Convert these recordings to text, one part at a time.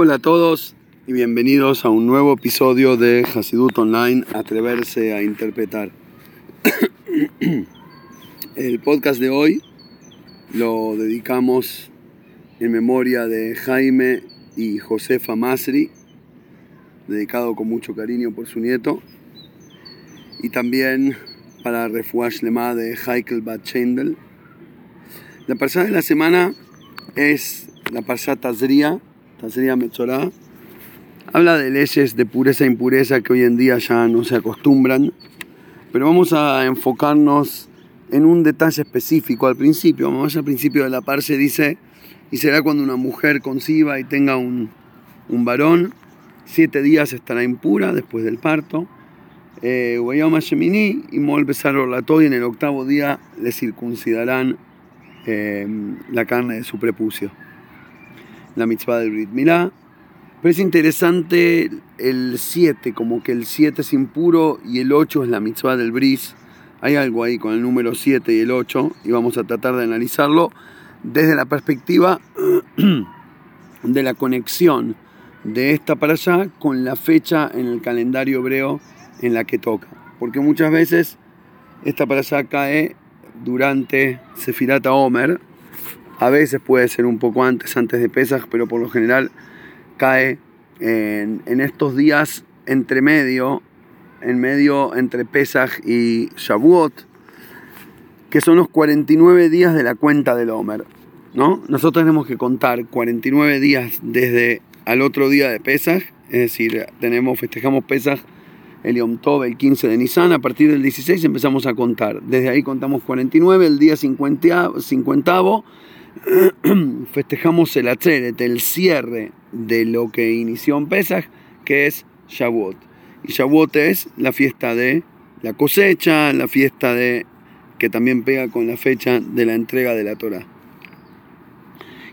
Hola a todos y bienvenidos a un nuevo episodio de Hasidut Online, Atreverse a Interpretar. El podcast de hoy lo dedicamos en memoria de Jaime y Josefa Masri, dedicado con mucho cariño por su nieto, y también para Refuash Lema de Heikel Batchendel. La persona de la semana es la Parsha Tazria, Tazria Metzorah. Habla de leyes de pureza e impureza que hoy en día ya no se acostumbran, pero vamos a enfocarnos en un detalle específico al principio. Vamos al principio de la Parsha dice, y será cuando una mujer conciba y tenga un, un varón, siete días estará impura después del parto. Eh, y Mol y en el octavo día le circuncidarán Em, la carne de su prepucio. La mitzvah del Brit Milá. Pero es interesante el 7, como que el 7 es impuro y el 8 es la mitzvah del bris. Hay algo ahí con el número 7 y el 8 y vamos a tratar de analizarlo desde la perspectiva de la conexión de esta para allá con la fecha en el calendario hebreo en la que toca. Porque muchas veces esta para allá cae durante Sefirata Omer. A veces puede ser un poco antes, antes de Pesach, pero por lo general cae en, estos días entre medio, en medio entre Pesach y Shavuot, que son los 49 días de la cuenta del Omer. ¿no? Nosotros tenemos que contar 49 días desde al otro día de Pesach, es decir, tenemos, festejamos Pesach el Yom Tov el 15 de Nisan, a partir del 16 empezamos a contar. Desde ahí contamos 49, el día 50, festejamos el Atzeret, el cierre de lo que inició en Pesach, que es Shavuot. Y Shavuot es la fiesta de la cosecha, la fiesta de que también pega con la fecha de la entrega de la Torah.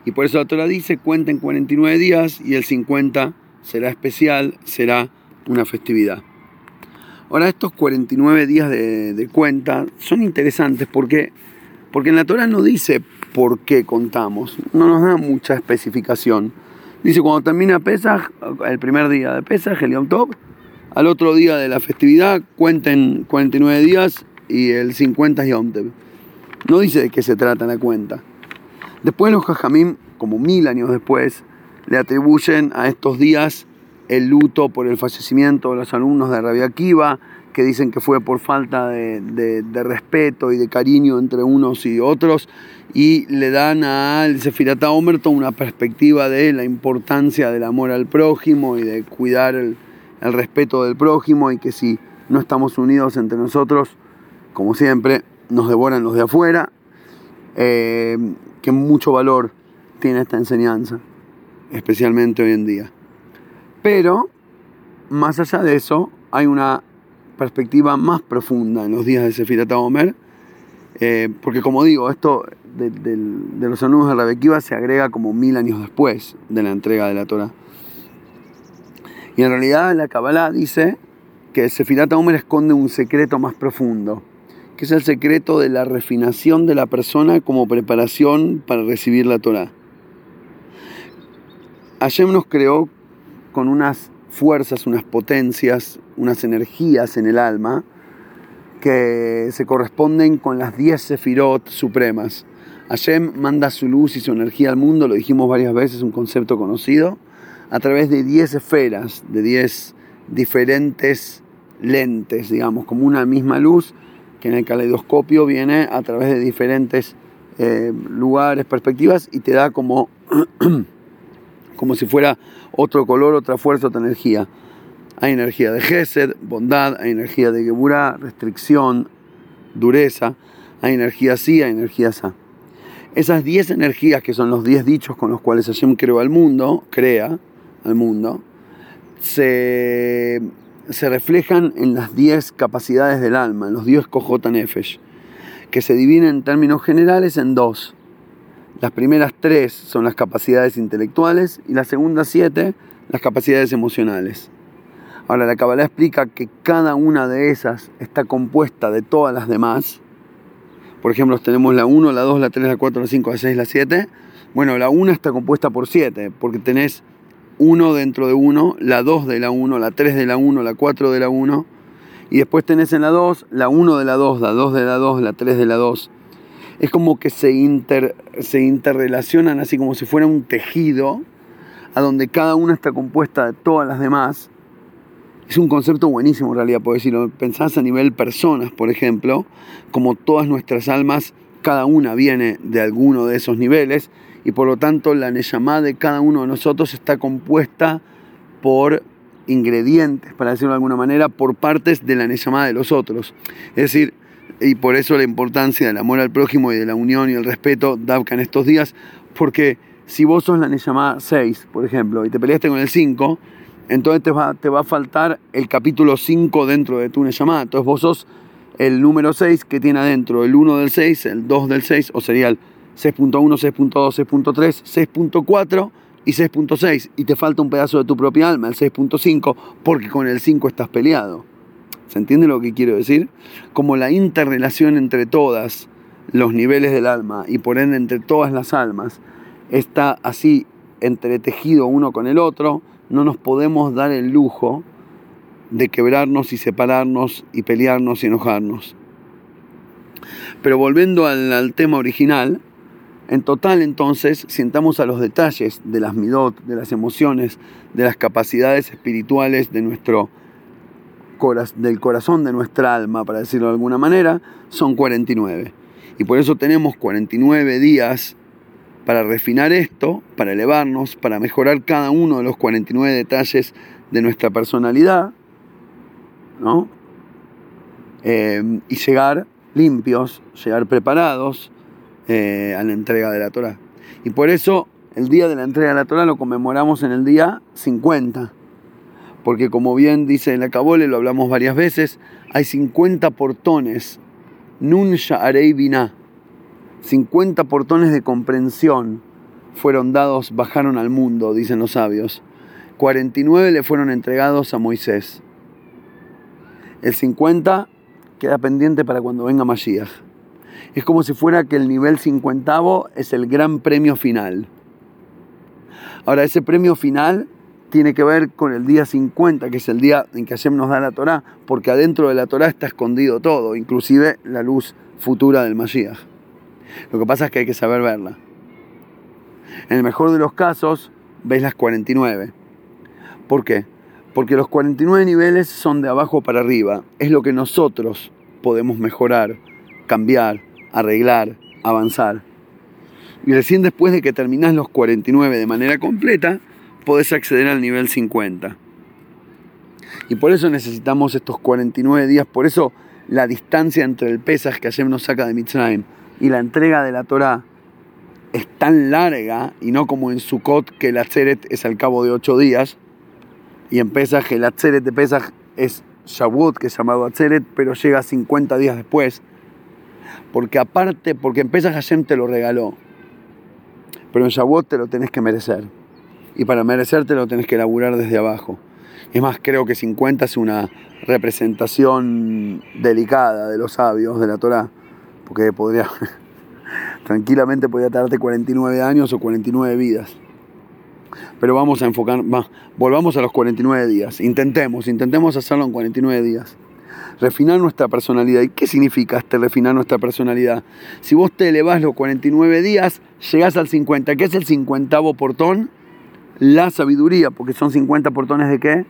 Y por eso la Torah dice, cuenten 49 días y el 50 será especial, será una festividad. Ahora, estos 49 días de, cuenta son interesantes porque, porque en la Torah no dice por qué contamos, no nos da mucha especificación. Dice cuando termina Pesach, el primer día de Pesach, el Yom Tov, al otro día de la festividad cuenten 49 días y el 50 es Yom Tov. No dice de qué se trata la cuenta. Después los Jajamim, como mil años después, le atribuyen a estos días el luto por el fallecimiento de los alumnos de Rabia Akiva, que dicen que fue por falta de, respeto y de cariño entre unos y otros, y le dan al Sefirata Omerto una perspectiva de la importancia del amor al prójimo y de cuidar el, respeto del prójimo, y que si no estamos unidos entre nosotros, como siempre, nos devoran los de afuera, eh, que mucho valor tiene esta enseñanza, especialmente hoy en día. Pero, más allá de eso, hay una perspectiva más profunda en los días de Sefirat Omer, eh, porque como digo, esto de, los alumnos de Rebekiva se agrega como mil años después de la entrega de la Torah. Y en realidad la Kabbalah dice que Sefirat Omer esconde un secreto más profundo, que es el secreto de la refinación de la persona como preparación para recibir la Torah. Hashem nos creó con unas fuerzas, unas potencias, unas energías en el alma que se corresponden con las 10 sefirot supremas. Hashem manda su luz y su energía al mundo, lo dijimos varias veces, un concepto conocido, a través de 10 esferas, de 10 diferentes lentes, digamos, como una misma luz que en el caleidoscopio viene a través de diferentes eh, lugares, perspectivas y te da como como si fuera otro color, otra fuerza, otra energía. Hay energía de Gesed, bondad, hay energía de Geburah, restricción, dureza, hay energía sí, hay energía sa. Esas 10 energías que son los 10 dichos con los cuales Hashem creó al mundo, crea al mundo, se, se reflejan en las 10 capacidades del alma, en los 10 Kohota Nefesh, que se dividen en términos generales en dos las primeras tres son las capacidades intelectuales y las segundas siete las capacidades emocionales. Ahora, la Kabbalah explica que cada una de esas está compuesta de todas las demás. Por ejemplo, tenemos la 1, la 2, la 3, la 4, la 5, la 6, la 7. Bueno, la 1 está compuesta por 7, porque tenés 1 dentro de 1, la 2 de la 1, la 3 de la 1, la 4 de la 1, y después tenés en la 2 la 1 de la 2, la 2 de la 2, la 3 de la 2. Es como que se, inter, se interrelacionan así como si fuera un tejido, a donde cada una está compuesta de todas las demás. Es un concepto buenísimo en realidad, porque si lo pensás a nivel personas, por ejemplo, como todas nuestras almas, cada una viene de alguno de esos niveles, y por lo tanto la Neyamá de cada uno de nosotros está compuesta por ingredientes, para decirlo de alguna manera, por partes de la Neyamá de los otros. Es decir, y por eso la importancia del amor al prójimo y de la unión y el respeto, Davka, en estos días, porque si vos sos la Neyamá 6, por ejemplo, y te peleaste con el 5, entonces te va, te va a faltar el capítulo 5 dentro de tu Neyamá. Entonces vos sos el número 6 que tiene adentro el 1 del 6, el 2 del 6, o sería el 6.1, 6.2, 6.3, 6.4 y 6.6 y te falta un pedazo de tu propia alma, el 6.5, porque con el 5 estás peleado. ¿Se entiende lo que quiero decir? Como la interrelación entre todas los niveles del alma y por ende entre todas las almas está así entretejido uno con el otro, no nos podemos dar el lujo de quebrarnos y separarnos y pelearnos y enojarnos. Pero volviendo al, al tema original, en total, entonces, sintamos a los detalles de las midot, de las emociones, de las capacidades espirituales de nuestro del corazón de nuestra alma, para decirlo de alguna manera, son 49. Y por eso tenemos 49 días para refinar esto, para elevarnos, para mejorar cada uno de los 49 detalles de nuestra personalidad, ¿no? Eh, y llegar limpios, llegar preparados eh, a la entrega de la Torah. Y por eso el día de la entrega de la Torah lo conmemoramos en el día 50. Porque como bien dice en la lo hablamos varias veces, hay 50 portones, Nun Sha'arei Binah, 50 portones de comprensión fueron dados, bajaron al mundo, dicen los sabios. 49 le fueron entregados a Moisés. El 50 queda pendiente para cuando venga Mashiach. Es como si fuera que el nivel cincuentavo es el gran premio final. Ahora, ese premio final tiene que ver con el día 50, que es el día en que Hashem nos da la Torah, porque adentro de la Torah está escondido todo, inclusive la luz futura del Mashiach. Lo que pasa es que hay que saber verla. En el mejor de los casos, veis las 49. ¿Por qué? Porque los 49 niveles son de abajo para arriba. Es lo que nosotros podemos mejorar, cambiar, arreglar, avanzar. Y recién después de que terminás los 49 de manera completa, podés acceder al nivel 50. Y por eso necesitamos estos 49 días, por eso la distancia entre el Pesaj que Hashem nos saca de Mitzrayim y la entrega de la Torah es tan larga, y no como en Sukkot que el Atzeret es al cabo de 8 días, y en Pesaj el Atzeret de Pesaj es Shavuot, que es llamado Atzeret, pero llega 50 días después porque aparte, porque en Pesach Hashem te lo regaló, pero en Shavuot te lo tenés que merecer. Y para merecerte lo tenés que laburar desde abajo. Es más, creo que 50 es una representación delicada de los sabios de la Torah, porque podría, tranquilamente podría tardarte 49 años o 49 vidas. Pero vamos a enfocar, volvamos a los 49 días. Intentemos, intentemos hacerlo en 49 días refinar nuestra personalidad. ¿Y qué significa este refinar nuestra personalidad? Si vos te elevás los 49 días, llegás al 50. ¿Qué es el 50 portón? La sabiduría, porque son 50 portones de qué?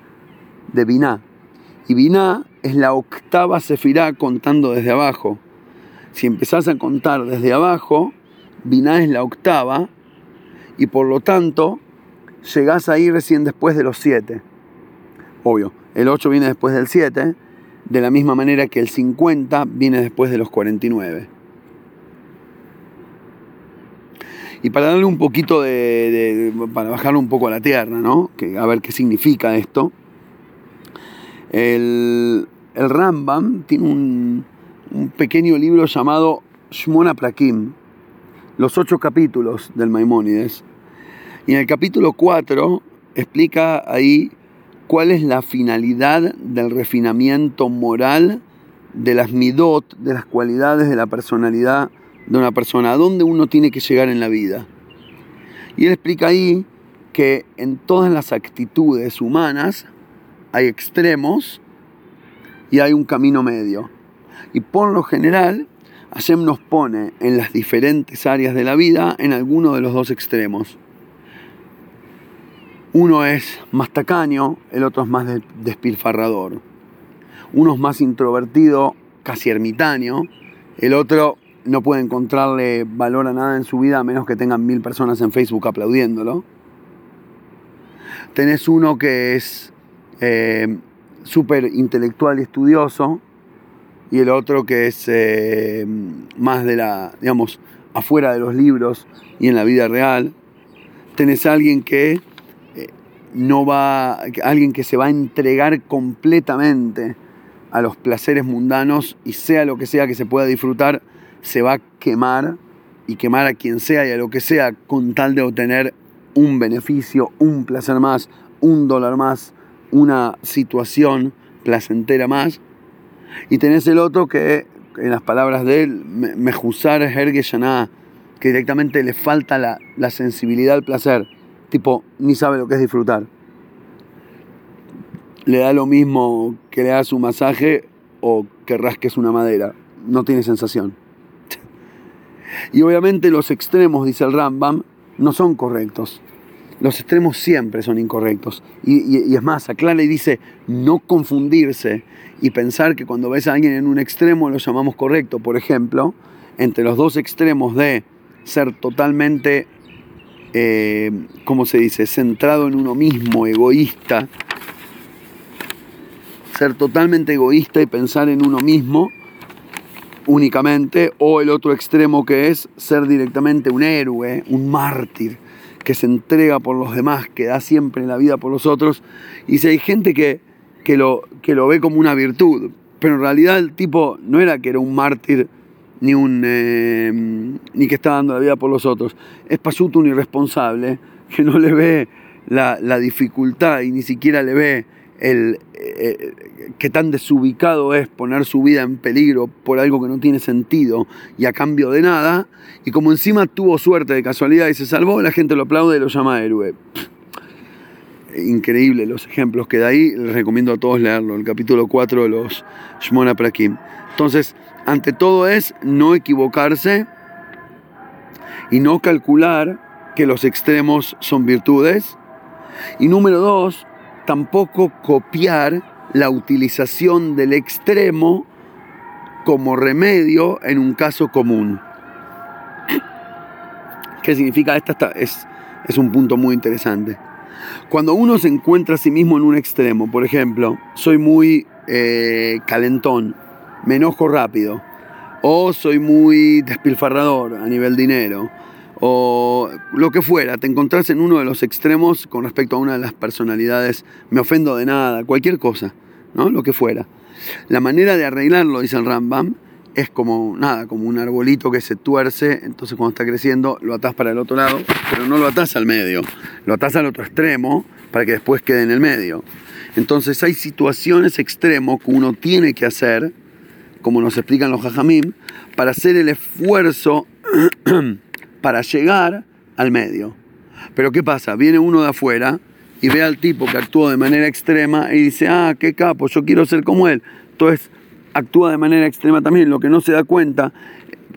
De Biná. Y Biná es la octava sefirá contando desde abajo. Si empezás a contar desde abajo, Biná es la octava y por lo tanto llegás ahí recién después de los 7. Obvio, el 8 viene después del 7 de la misma manera que el 50 viene después de los 49. Y para darle un poquito de, para bajarlo un poco a la tierra, ¿no? Que, a ver qué significa esto. El, el Rambam tiene un, un, pequeño libro llamado Shmona Prakim, los ocho capítulos del Maimónides. Y en el capítulo 4 explica ahí cuál es la finalidad del refinamiento moral de las midot, de las cualidades de la personalidad de una persona, a dónde uno tiene que llegar en la vida. Y él explica ahí que en todas las actitudes humanas hay extremos y hay un camino medio. Y por lo general, Hashem nos pone en las diferentes áreas de la vida en alguno de los dos extremos. Uno es más tacaño, el otro es más despilfarrador. Uno es más introvertido, casi ermitaño, el otro no puede encontrarle valor a nada en su vida a menos que tengan mil personas en Facebook aplaudiéndolo. Tenés uno que es eh, súper intelectual y estudioso y el otro que es eh, más de la, digamos, afuera de los libros y en la vida real. Tenés alguien que eh, no va, alguien que se va a entregar completamente a los placeres mundanos y sea lo que sea que se pueda disfrutar, se va a quemar y quemar a quien sea y a lo que sea con tal de obtener un beneficio, un placer más, un dólar más, una situación placentera más. Y tenés el otro que, en las palabras de él, Mejusar Herge que directamente le falta la, la sensibilidad al placer. Tipo, ni sabe lo que es disfrutar le da lo mismo que le hagas un masaje o que rasques una madera. No tiene sensación. Y obviamente los extremos, dice el Rambam, no son correctos. Los extremos siempre son incorrectos. Y, es más, aclara y dice no confundirse y pensar que cuando ves a alguien en un extremo lo llamamos correcto. Por ejemplo, entre los dos extremos de ser totalmente, eh, ¿cómo se dice?, centrado en uno mismo, egoísta, ser totalmente egoísta y pensar en uno mismo únicamente, o el otro extremo que es ser directamente un héroe, un mártir, que se entrega por los demás, que da siempre la vida por los otros. Y si hay gente que, que, lo, que lo ve como una virtud, pero en realidad el tipo no era que era un mártir ni, un, eh, ni que está dando la vida por los otros, es pasuto un irresponsable que no le ve la, la dificultad y ni siquiera le ve el, eh, que tan desubicado es poner su vida en peligro por algo que no tiene sentido y a cambio de nada, y como encima tuvo suerte de casualidad y se salvó, la gente lo aplaude y lo llama héroe. Increíble los ejemplos que da ahí, les recomiendo a todos leerlo, el capítulo 4 de los Shmona Prakim. Entonces, ante todo es no equivocarse y no calcular que los extremos son virtudes. Y número dos, tampoco copiar la utilización del extremo como remedio en un caso común. ¿Qué significa? Esta es, es un punto muy interesante. Cuando uno se encuentra a sí mismo en un extremo, por ejemplo, soy muy eh, calentón, me enojo rápido, o soy muy despilfarrador a nivel dinero, o lo que fuera, te encontrás en uno de los extremos con respecto a una de las personalidades, me ofendo de nada, cualquier cosa, ¿no? Lo que fuera. La manera de arreglarlo, dice el Rambam, es como nada, como un arbolito que se tuerce, entonces cuando está creciendo lo atás para el otro lado, pero no lo atás al medio, lo atás al otro extremo para que después quede en el medio. Entonces hay situaciones extremos que uno tiene que hacer, como nos explican los jajamim, para hacer el esfuerzo para llegar al medio. Pero ¿qué pasa? Viene uno de afuera y ve al tipo que actuó de manera extrema y dice, ah, qué capo, yo quiero ser como él. Entonces actúa de manera extrema también, lo que no se da cuenta,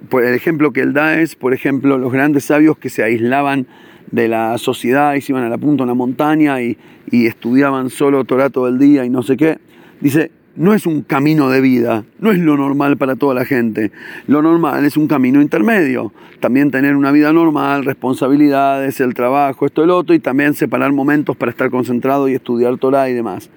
por el ejemplo que él da es, por ejemplo, los grandes sabios que se aislaban de la sociedad y se iban a la punta de una montaña y, y estudiaban solo Torah todo el día y no sé qué. Dice, no es un camino de vida, no es lo normal para toda la gente. Lo normal es un camino intermedio. También tener una vida normal, responsabilidades, el trabajo, esto, el otro, y también separar momentos para estar concentrado y estudiar Torah y demás.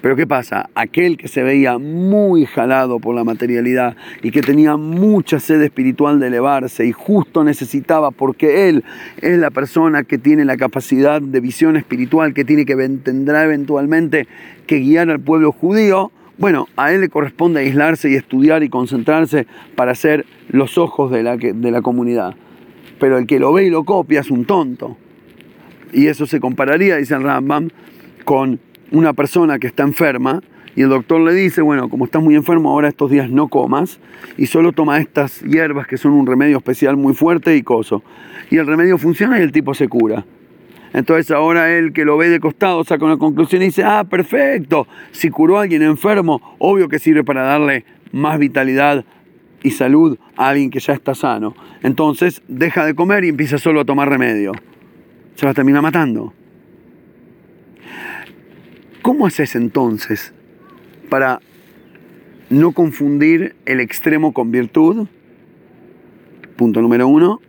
Pero ¿qué pasa? Aquel que se veía muy jalado por la materialidad y que tenía mucha sed espiritual de elevarse y justo necesitaba, porque él es la persona que tiene la capacidad de visión espiritual, que tiene que tendrá eventualmente que guiar al pueblo judío, bueno, a él le corresponde aislarse y estudiar y concentrarse para ser los ojos de la, de la comunidad. Pero el que lo ve y lo copia es un tonto. Y eso se compararía, dice el Rambam, con una persona que está enferma y el doctor le dice, bueno, como estás muy enfermo, ahora estos días no comas y solo toma estas hierbas que son un remedio especial muy fuerte y coso. Y el remedio funciona y el tipo se cura. Entonces ahora él que lo ve de costado saca una conclusión y dice, ah, perfecto, si curó a alguien enfermo, obvio que sirve para darle más vitalidad y salud a alguien que ya está sano. Entonces deja de comer y empieza solo a tomar remedio. Se va a terminar matando. ¿Cómo haces entonces para no confundir el extremo con virtud? Punto número uno.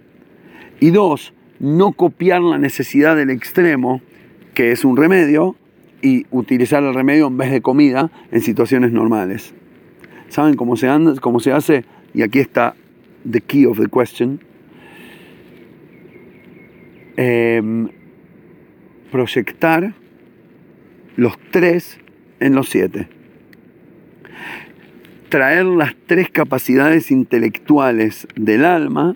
Y dos, no copiar la necesidad del extremo, que es un remedio, y utilizar el remedio en vez de comida en situaciones normales. ¿Saben cómo se, cómo se hace? Y aquí está the key of the question. Em, proyectar los tres en los siete. Traer las tres capacidades intelectuales del alma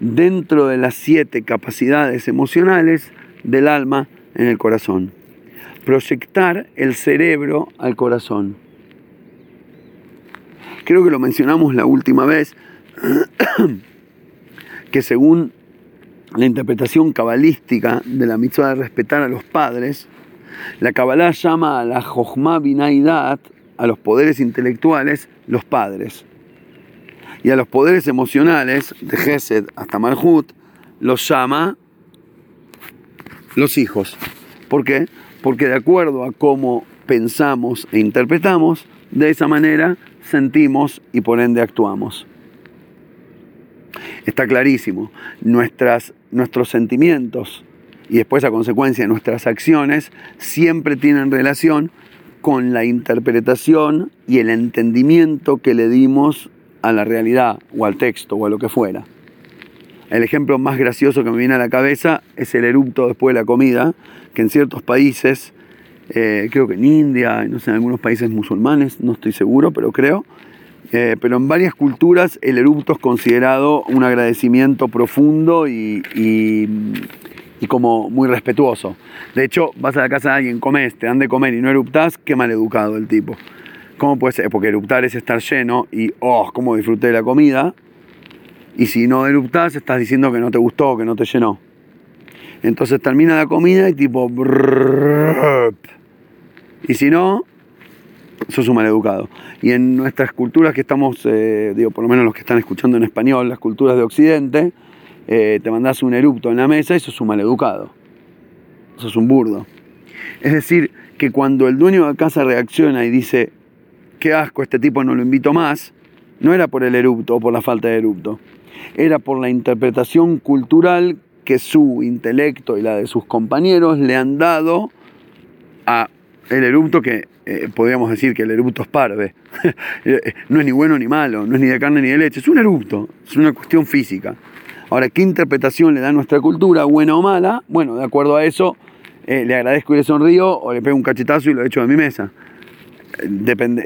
dentro de las siete capacidades emocionales del alma en el corazón. Proyectar el cerebro al corazón. Creo que lo mencionamos la última vez, que según la interpretación cabalística de la mitzvah de respetar a los padres, la Kabbalah llama a la Jochma Binaidat, a los poderes intelectuales, los padres y a los poderes emocionales, de Gesed hasta Malhut, los llama los hijos. ¿Por qué? Porque de acuerdo a cómo pensamos e interpretamos, de esa manera sentimos y por ende actuamos. Está clarísimo, nuestros sentimientos y después a consecuencia nuestras acciones siempre tienen relación con la interpretación y el entendimiento que le dimos a la realidad o al texto o a lo que fuera. El ejemplo más gracioso que me viene a la cabeza es el erupto después de la comida, que en ciertos países, eh, creo que en India, no sé, en algunos países musulmanes, no estoy seguro, pero creo, eh, pero en varias culturas el erupto es considerado un agradecimiento profundo y, y, como muy respetuoso. De hecho, vas a la casa de alguien, comes, te dan de comer y no eruptás, qué mal educado el tipo. ¿Cómo puede ser? Porque eruptar es estar lleno y, oh, cómo disfruté de la comida. Y si no eruptás, estás diciendo que no te gustó, que no te llenó. Entonces termina la comida y tipo... y si no, sos un maleducado. Y en nuestras culturas que estamos, eh, digo, por lo menos los que están escuchando en español, las culturas de Occidente, eh, te mandás un erupto en la mesa y sos un maleducado. Sos un burdo. Es decir, que cuando el dueño de casa reacciona y dice, qué asco, este tipo no lo invito más, no era por el erupto o por la falta de erupto, era por la interpretación cultural que su intelecto y la de sus compañeros le han dado a el erupto que eh, podríamos decir que el erupto es parve. no es ni bueno ni malo, no es ni de carne ni de leche, es un erupto, es una cuestión física. Ahora, ¿qué interpretación le da nuestra cultura, buena o mala? Bueno, de acuerdo a eso, eh, le agradezco y le sonrío o le pego un cachetazo y lo echo de mi mesa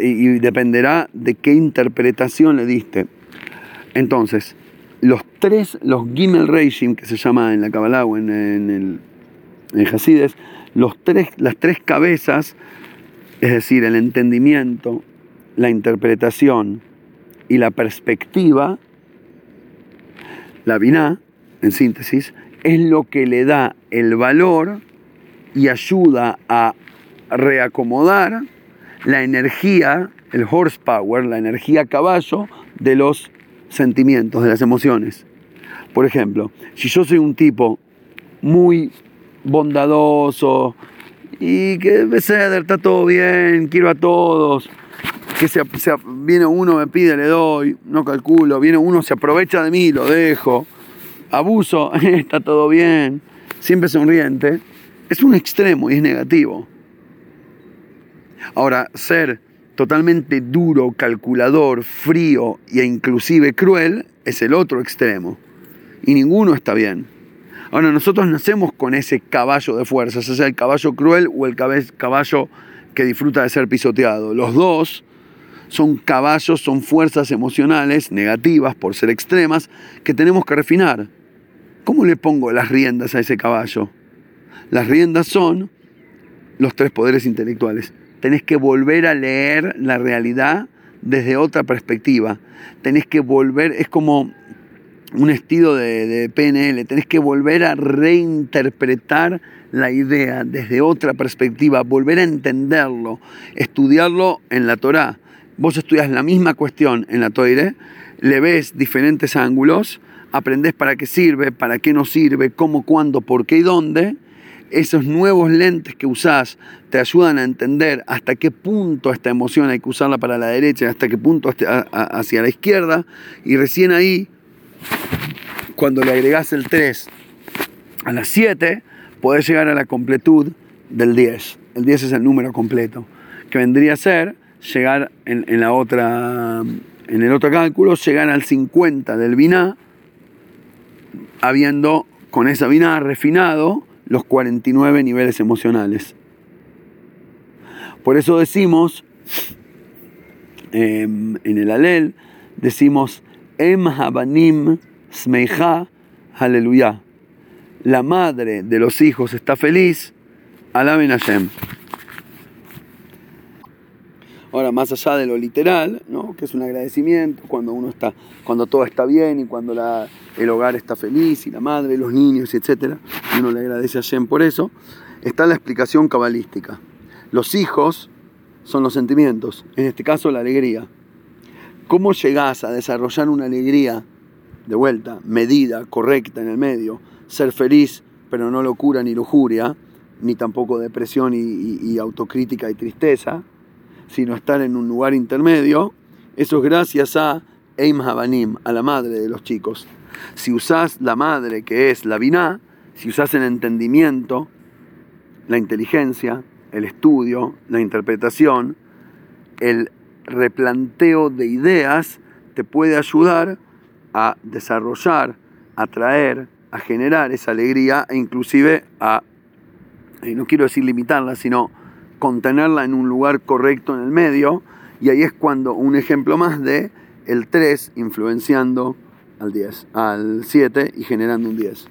y dependerá de qué interpretación le diste. Entonces, los tres, los Gimel Reishim, que se llama en la Kabbalah o en, el en Hasides, los tres, las tres cabezas, es decir, el entendimiento, la interpretación y la perspectiva, la Binah, en síntesis, es lo que le da el valor y ayuda a reacomodar la energía, el horsepower, la energía caballo de los sentimientos, de las emociones. Por ejemplo, si yo soy un tipo muy bondadoso y que ceder, está todo bien, quiero a todos, que se, viene uno, me pide, le doy, no calculo, viene uno, se aprovecha de mí, lo dejo, abuso, está todo bien, siempre sonriente, es un extremo y es negativo. Ahora, ser totalmente duro, calculador, frío e inclusive cruel es el otro extremo. Y ninguno está bien. Ahora, nosotros nacemos con ese caballo de fuerza, sea el caballo cruel o el caballo que disfruta de ser pisoteado. Los dos son caballos, son fuerzas emocionales negativas por ser extremas que tenemos que refinar. ¿Cómo le pongo las riendas a ese caballo? Las riendas son los tres poderes intelectuales tenés que volver a leer la realidad desde otra perspectiva. Tenés que volver, es como, un estilo de, de, PNL, tenés que volver a reinterpretar la idea desde otra perspectiva, volver a entenderlo, estudiarlo en la Torá. Vos estudias la misma cuestión en la Toire, le ves diferentes ángulos, aprendés para qué sirve, para qué no sirve, cómo, cuándo, por qué y dónde. Esos nuevos lentes que usás te ayudan a entender hasta qué punto esta emoción hay que usarla para la derecha, hasta qué punto hacia la izquierda. Y recién ahí, cuando le agregás el 3 a las 7, podés llegar a la completud del 10. El 10 es el número completo, que vendría a ser llegar en, en la otra en el otro cálculo, llegar al 50 del biná, habiendo con esa biná refinado los 49 niveles emocionales. Por eso decimos, em, en el alel, decimos, Em Habanim Smeicha Aleluya. La madre de los hijos está feliz, alaben Hashem. Ahora, más allá de lo literal, ¿no? que es un agradecimiento cuando uno está, cuando todo está bien y cuando el hogar está feliz y la madre, los niños, etc. Y uno le agradece a Shem por eso. Está la explicación cabalística. Los hijos son los sentimientos, en este caso la alegría. ¿Cómo llegás a desarrollar una alegría de vuelta, medida, correcta en el medio? Ser feliz, pero no locura ni lujuria, ni tampoco depresión y autocrítica y tristeza sino estar en un lugar intermedio, eso es gracias a Eim Habanim, a la madre de los chicos. Si usás la madre que es la Binah, si usás el entendimiento, la inteligencia, el estudio, la interpretación, el replanteo de ideas, te puede ayudar a desarrollar, a traer, a generar esa alegría e inclusive a, no quiero decir limitarla, sino contenerla en un lugar correcto en el medio, y ahí es cuando un ejemplo más de el 3 influenciando al 10, al 7 y generando un 10.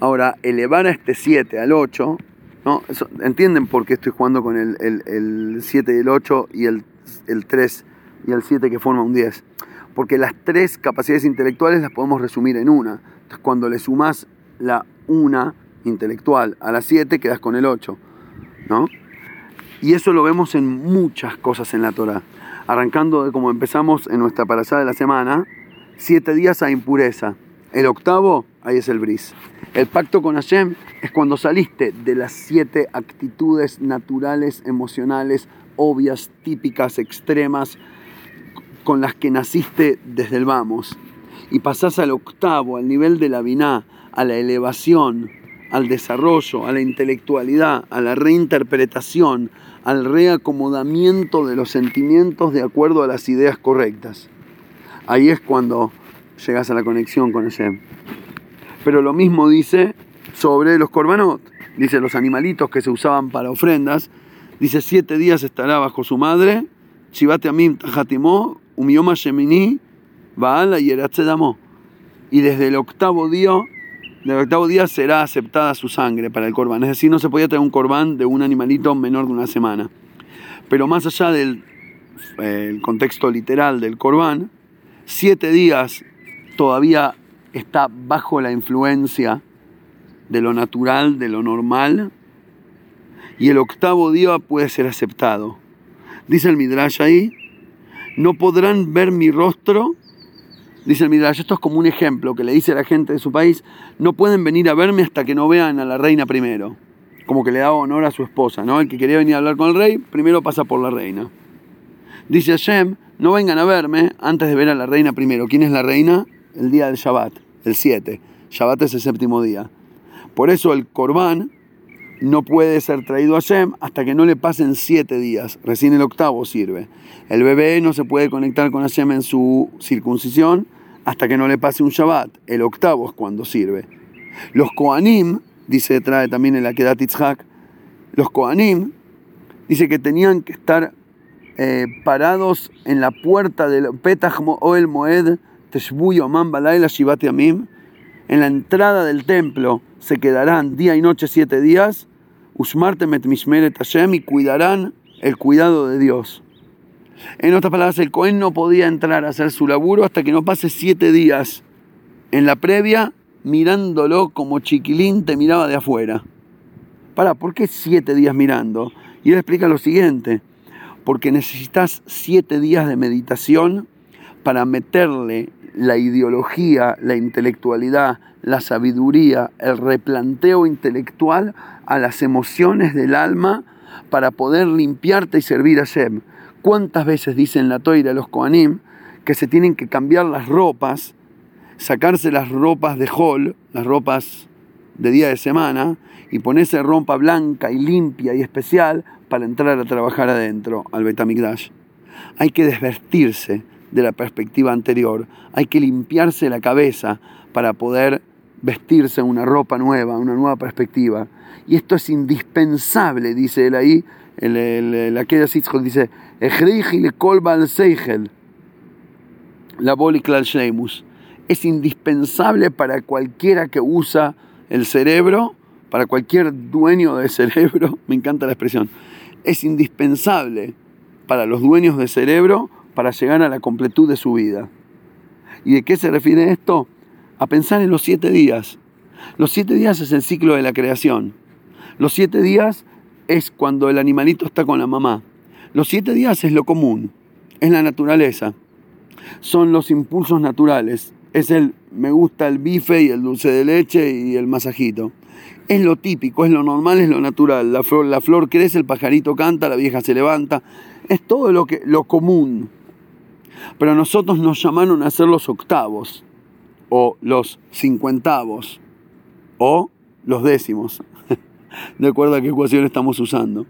Ahora, elevar a este 7 al 8, ¿no? ¿entienden por qué estoy jugando con el, el, 7 y el 8 y el, el 3 y el 7 que forma un 10? Porque las tres capacidades intelectuales las podemos resumir en una. Entonces, cuando le sumas la una intelectual a la 7, quedas con el 8. Y eso lo vemos en muchas cosas en la Torah. Arrancando de como empezamos en nuestra parasada de la semana, siete días a impureza. El octavo, ahí es el bris. El pacto con Hashem es cuando saliste de las siete actitudes naturales, emocionales, obvias, típicas, extremas, con las que naciste desde el vamos. Y pasás al octavo, al nivel de la biná, a la elevación, al desarrollo, a la intelectualidad, a la reinterpretación, al reacomodamiento de los sentimientos de acuerdo a las ideas correctas. Ahí es cuando llegas a la conexión con Hashem. Pero lo mismo dice sobre los korbanot. Dice los animalitos que se usaban para ofrendas. Dice siete días estará bajo su madre. Shivate amim tajatimó, umioma shemini, baala y Y desde el octavo día del octavo día será aceptada su sangre para el corbán. Es decir, no se podía tener un corbán de un animalito menor de una semana. Pero más allá del contexto literal del corbán, siete días todavía está bajo la influencia de lo natural, de lo normal, y el octavo día puede ser aceptado. Dice el Midrash ahí, no podrán ver mi rostro Dice el Midrash, esto es como un ejemplo que le dice a la gente de su país, no pueden venir a verme hasta que no vean a la reina primero. Como que le da honor a su esposa, ¿no? El que quería venir a hablar con el rey, primero pasa por la reina. Dice Hashem, no vengan a verme antes de ver a la reina primero. ¿Quién es la reina? El día del Shabbat, el 7. Shabbat es el séptimo día. Por eso el Corbán no puede ser traído a Hashem hasta que no le pasen siete días. Recién el octavo sirve. El bebé no se puede conectar con Hashem en su circuncisión hasta que no le pase un Shabbat. El octavo es cuando sirve. Los Koanim, dice, trae también en la Kedat Itzhak, los Koanim, dice que tenían que estar eh, parados en la puerta del Petach o el Moed, Teshbuyo Amam Balayla Shivat Yamim, en la entrada del templo se quedarán día y noche siete días Ushmartemet Mishmeret Hashem y cuidarán el cuidado de Dios. En otras palabras, el Cohen no podía entrar a hacer su laburo hasta que no pase siete días en la previa mirándolo como chiquilín te miraba de afuera. Para, ¿por qué siete días mirando? Y él explica lo siguiente, porque necesitas siete días de meditación para meterle la ideología, la intelectualidad, la sabiduría, el replanteo intelectual a las emociones del alma para poder limpiarte y servir a Shem. ¿Cuántas veces dicen la toira los Koanim que se tienen que cambiar las ropas, sacarse las ropas de hall, las ropas de día de semana, y ponerse ropa blanca y limpia y especial para entrar a trabajar adentro al Betamigdash? Hay que desvestirse de la perspectiva anterior, hay que limpiarse la cabeza para poder vestirse una ropa nueva, una nueva perspectiva. Y esto es indispensable, dice él ahí, el, el, el dice, la Es indispensable para cualquiera que usa el cerebro, para cualquier dueño de cerebro, me encanta la expresión, es indispensable para los dueños de cerebro para llegar a la completud de su vida. ¿Y de qué se refiere esto? A pensar en los siete días. Los siete días es el ciclo de la creación. Los siete días es cuando el animalito está con la mamá. Los siete días es lo común, es la naturaleza. Son los impulsos naturales. Es el me gusta el bife y el dulce de leche y el masajito. Es lo típico, es lo normal, es lo natural. La flor, la flor crece, el pajarito canta, la vieja se levanta. Es todo lo, que, lo común. Pero a nosotros nos llamaron a hacer los octavos, o los cincuentavos, o los décimos, de acuerdo a qué ecuación estamos usando.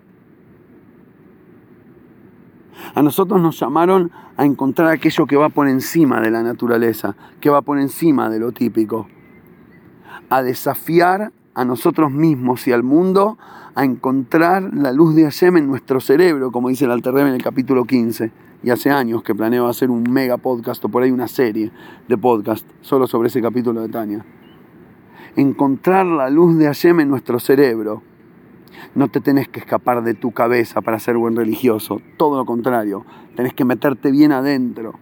A nosotros nos llamaron a encontrar aquello que va por encima de la naturaleza, que va por encima de lo típico, a desafiar a nosotros mismos y al mundo a encontrar la luz de Hashem en nuestro cerebro, como dice el Alter en el capítulo 15 y hace años que planeo hacer un mega podcast o por ahí una serie de podcast solo sobre ese capítulo de Tania. Encontrar la luz de Hashem en nuestro cerebro. No te tenés que escapar de tu cabeza para ser buen religioso, todo lo contrario, tenés que meterte bien adentro.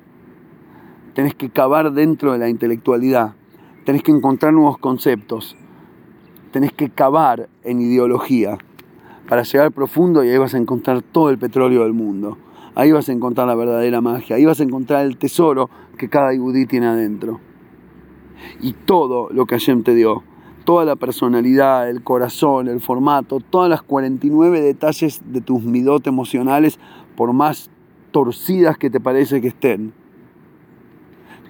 Tenés que cavar dentro de la intelectualidad, tenés que encontrar nuevos conceptos, tenés que cavar en ideología para llegar profundo y ahí vas a encontrar todo el petróleo del mundo. Ahí vas a encontrar la verdadera magia, ahí vas a encontrar el tesoro que cada yudí tiene adentro. Y todo lo que Hashem te dio, toda la personalidad, el corazón, el formato, todas las 49 detalles de tus midot emocionales, por más torcidas que te parece que estén,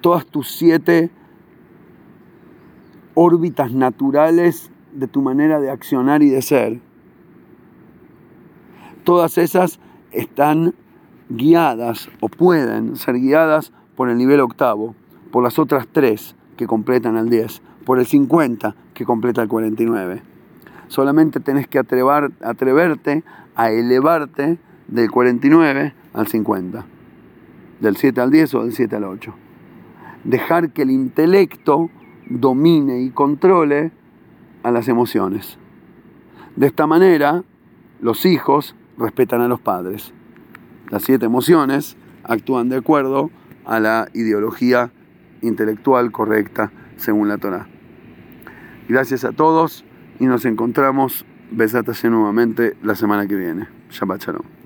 todas tus siete órbitas naturales de tu manera de accionar y de ser, todas esas están guiadas o pueden ser guiadas por el nivel octavo, por las otras tres que completan el 10, por el 50 que completa el 49. Solamente tenés que atreverte a elevarte del 49 al 50, del 7 al 10 o del 7 al 8. Dejar que el intelecto domine y controle a las emociones. De esta manera, los hijos respetan a los padres las siete emociones actúan de acuerdo a la ideología intelectual correcta según la Torah. Gracias a todos y nos encontramos, besátase nuevamente la semana que viene. Shabbat Shalom.